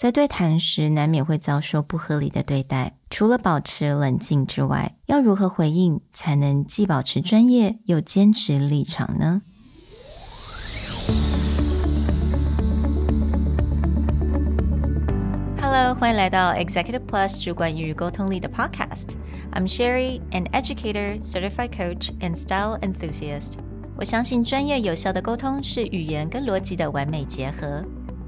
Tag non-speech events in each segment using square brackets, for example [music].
在对谈时，难免会遭受不合理的对待。除了保持冷静之外，要如何回应才能既保持专业又坚持立场呢？Hello，欢迎来到 Executive Plus 主管与沟通力的 Podcast。I'm Sherry, an educator, certified coach, and style enthusiast. 我相信专业有效的沟通是语言跟逻辑的完美结合。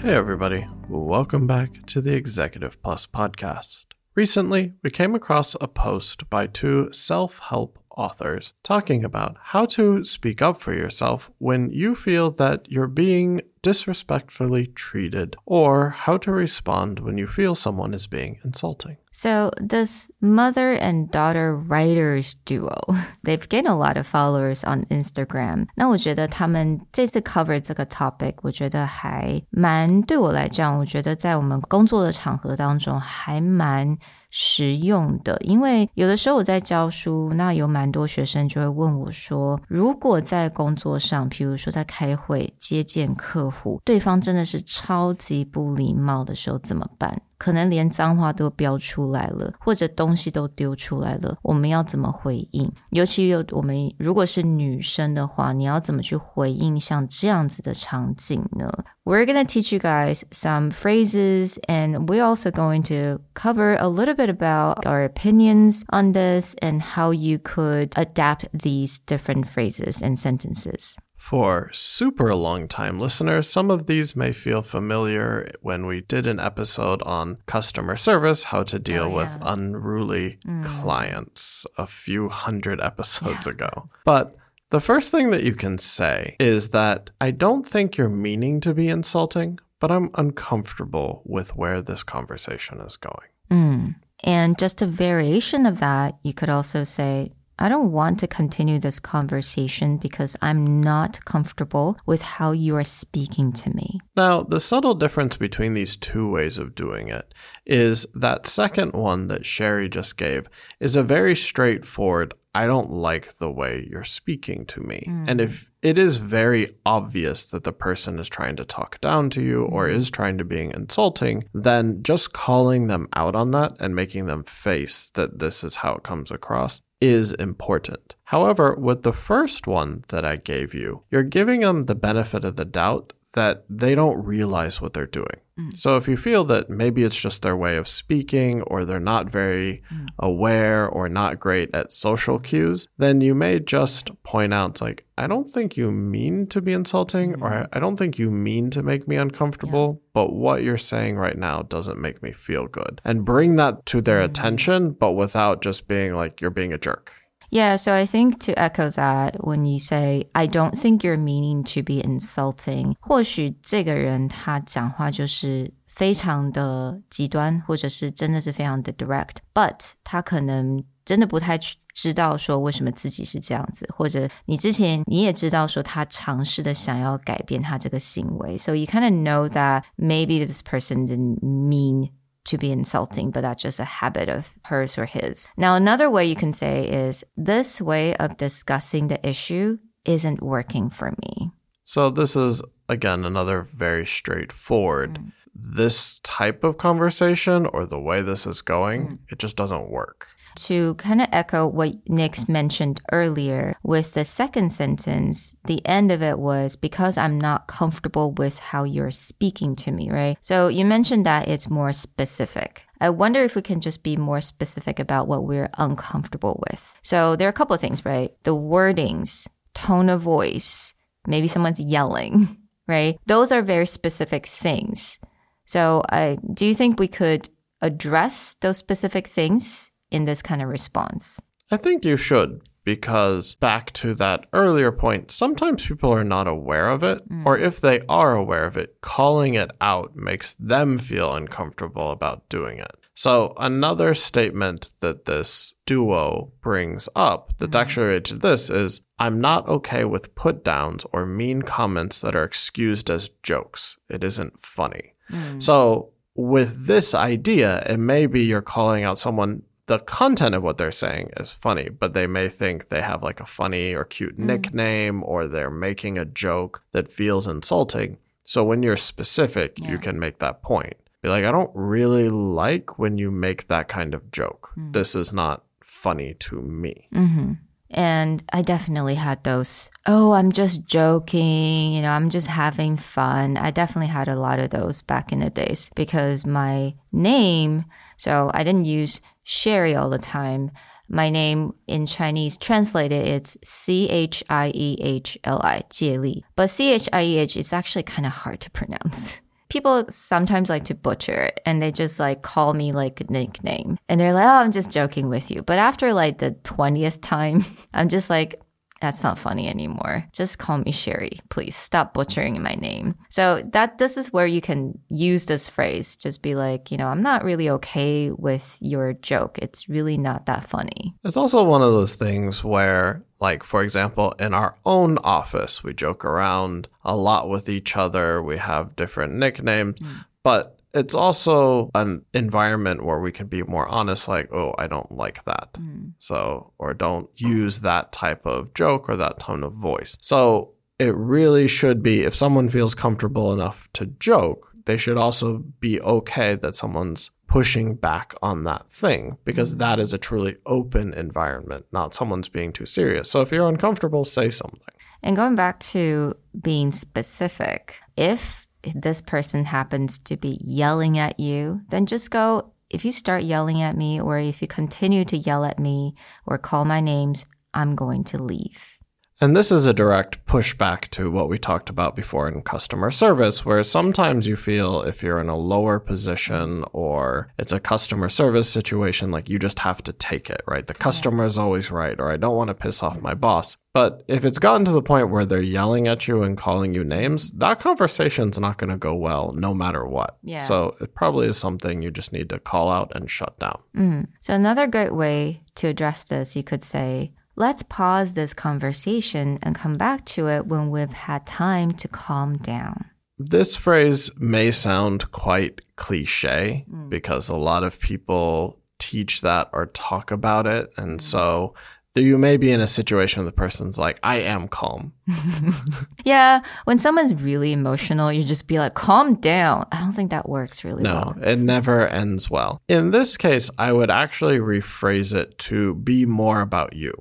Hey, everybody. Welcome back to the Executive Plus podcast. Recently, we came across a post by two self help authors talking about how to speak up for yourself when you feel that you're being disrespectfully treated or how to respond when you feel someone is being insulting. So, this mother and daughter writers duo, [laughs] they've gained a lot of followers on Instagram. 那我觉得他们这次 cover 这个 topic，我觉得还蛮对我来讲，我觉得在我们工作的场合当中还蛮。 实用的，因为有的时候我在教书，那有蛮多学生就会问我说，如果在工作上，譬如说在开会接见客户，对方真的是超级不礼貌的时候怎么办？可能连脏话都标出来了，或者东西都丢出来了，我们要怎么回应？尤其有我们如果是女生的话，你要怎么去回应像这样子的场景呢？We're gonna teach you guys some phrases, and we're also going to cover a little bit about our opinions on this and how you could adapt these different phrases and sentences. For super long time listeners, some of these may feel familiar when we did an episode on customer service, how to deal oh, yeah. with unruly mm. clients a few hundred episodes yeah. ago. But the first thing that you can say is that I don't think you're meaning to be insulting, but I'm uncomfortable with where this conversation is going. Mm. And just a variation of that, you could also say, I don't want to continue this conversation because I'm not comfortable with how you are speaking to me. Now, the subtle difference between these two ways of doing it is that second one that Sherry just gave is a very straightforward, I don't like the way you're speaking to me. Mm. And if it is very obvious that the person is trying to talk down to you or mm. is trying to be insulting, then just calling them out on that and making them face that this is how it comes across is important. However, with the first one that I gave you, you're giving them the benefit of the doubt that they don't realize what they're doing. Mm. So if you feel that maybe it's just their way of speaking or they're not very mm. aware or not great at social cues, then you may just point out like I don't think you mean to be insulting mm. or I don't think you mean to make me uncomfortable, yeah. but what you're saying right now doesn't make me feel good. And bring that to their mm. attention but without just being like you're being a jerk. Yeah, so I think to echo that, when you say I don't think you're meaning to be insulting，或许这个人他讲话就是非常的极端，或者是真的是非常的 direct，but 他可能真的不太知道说为什么自己是这样子，或者你之前你也知道说他尝试的想要改变他这个行为，so you kind of know that maybe this person didn't mean to be insulting, but that's just a habit of hers or his. Now, another way you can say is this way of discussing the issue isn't working for me. So, this is again another very straightforward. Mm. This type of conversation or the way this is going, mm. it just doesn't work to kind of echo what Nick's mentioned earlier with the second sentence, the end of it was because I'm not comfortable with how you're speaking to me, right? So you mentioned that it's more specific. I wonder if we can just be more specific about what we're uncomfortable with. So there are a couple of things, right? The wordings, tone of voice, maybe someone's yelling, [laughs] right? Those are very specific things. So uh, do you think we could address those specific things in this kind of response? I think you should because back to that earlier point, sometimes people are not aware of it, mm. or if they are aware of it, calling it out makes them feel uncomfortable about doing it. So, another statement that this duo brings up that's mm. actually related to this is I'm not okay with put downs or mean comments that are excused as jokes. It isn't funny. Mm. So, with this idea, it may be you're calling out someone, the content of what they're saying is funny, but they may think they have like a funny or cute mm. nickname or they're making a joke that feels insulting. So, when you're specific, you can make that point. Be like, I don't really like when you make that kind of joke. Mm. This is not funny to me. Mm-hmm. And I definitely had those, oh, I'm just joking, you know, I'm just having fun. I definitely had a lot of those back in the days because my name, so I didn't use Sherry all the time. My name in Chinese translated, it's C H I E H L I, Jie Li. But C H I E H is actually kind of hard to pronounce. [laughs] People sometimes like to butcher it and they just like call me like a nickname. And they're like, oh, I'm just joking with you. But after like the 20th time, [laughs] I'm just like, that's not funny anymore. Just call me Sherry. Please stop butchering my name. So that this is where you can use this phrase. Just be like, you know, I'm not really okay with your joke. It's really not that funny. It's also one of those things where, like, for example, in our own office, we joke around a lot with each other. We have different nicknames, mm. but it's also an environment where we can be more honest, like, oh, I don't like that. Mm. So, or don't use that type of joke or that tone of voice. So, it really should be if someone feels comfortable enough to joke, they should also be okay that someone's pushing back on that thing because mm. that is a truly open environment, not someone's being too serious. So if you're uncomfortable, say something. And going back to being specific, if this person happens to be yelling at you, then just go, if you start yelling at me or if you continue to yell at me or call my names, I'm going to leave. And this is a direct pushback to what we talked about before in customer service, where sometimes you feel if you're in a lower position or it's a customer service situation, like you just have to take it, right? The customer is always right, or I don't want to piss off my boss. But if it's gotten to the point where they're yelling at you and calling you names, that conversation's not going to go well no matter what. Yeah. So it probably is something you just need to call out and shut down. Mm. So, another great way to address this, you could say, let's pause this conversation and come back to it when we've had time to calm down. This phrase may sound quite cliche mm. because a lot of people teach that or talk about it. And mm. so you may be in a situation where the person's like, I am calm. [laughs] Yeah, when someone's really emotional, you just be like, calm down. I don't think that works really No, well. it never ends well. In this case, I would actually rephrase it to be more about you.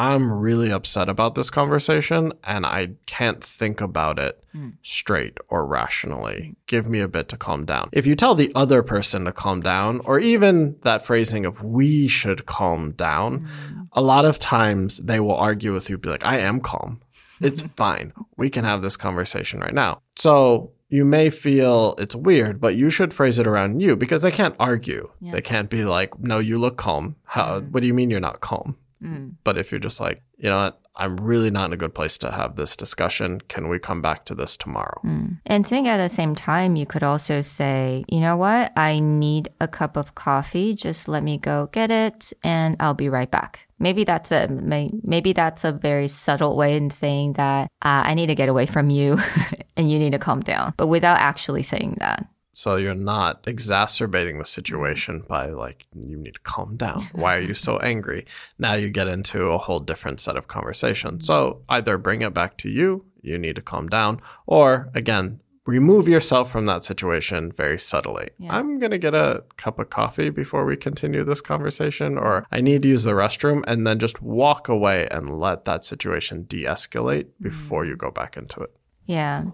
I'm really upset about this conversation and I can't think about it hmm. straight or rationally. Hmm. Give me a bit to calm down. If you tell the other person to calm down, or even that phrasing of we should calm down, hmm. a lot of times they will argue with you, be like, I am calm. It's [laughs] fine. We can have this conversation right now. So you may feel it's weird, but you should phrase it around you because they can't argue. They can't be like, no, you look calm. How, what do you mean you're not calm? But if you're just like, you know what, I'm really not in a good place to have this discussion. Can we come back to this tomorrow? And think at the same time, you could also say, you know what? I need a cup of coffee. Just let me go get it and I'll be right back. Maybe that's a may- maybe that's a very subtle way in saying that uh, I need to get away from you [laughs] and you need to calm down, but without actually saying that. So you're not exacerbating the situation by like, you need to calm down. [laughs] Why are you so angry? Now you get into a whole different set of conversation. So either bring it back to you, you need to calm down, or again, remove yourself from that situation very subtly. I'm going to get a cup of coffee before we continue this conversation, or I need to use the restroom, and then just walk away and let that situation de escalate mm. before you go back into it. Yeah.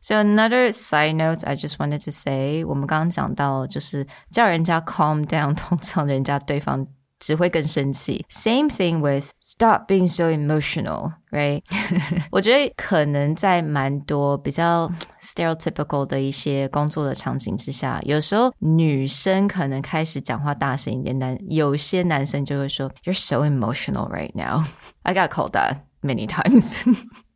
So another side note, I just wanted to say，我们刚刚讲到，就是叫人家 calm down，通常人家对方 只会更生气。Same thing [laughs] with stop being so emotional, right? 我觉得可能在蛮多比较 [laughs] stereotypical 的一些工作的场景之下，有时候女生可能开始讲话大声一点，男有些男生就会说 You're so emotional right now. [laughs] I got called that many times.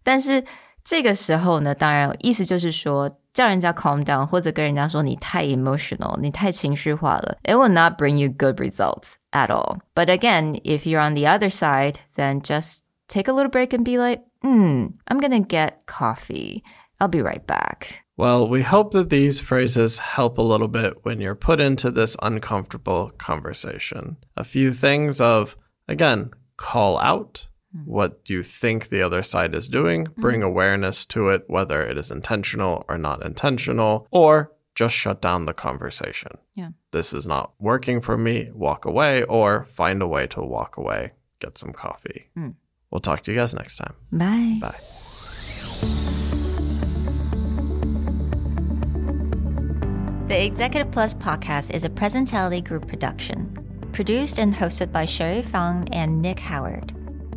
但是 这个时候呢，当然意思就是说。叫人家 calm down，或者跟人家说你太 emotional，你太情绪化了，it will not bring you good results at all. But again, if you're on the other side, then just take a little break and be like, hmm, I'm gonna get coffee. I'll be right back. Well, we hope that these phrases help a little bit when you're put into this uncomfortable conversation. A few things of, again, call out what do you think the other side is doing, bring mm. awareness to it, whether it is intentional or not intentional, or just shut down the conversation. Yeah. This is not working for me, walk away, or find a way to walk away, get some coffee. Mm. We'll talk to you guys next time. Bye. Bye. The Executive Plus podcast is a Presentality Group production, produced and hosted by Sherry Fang and Nick Howard.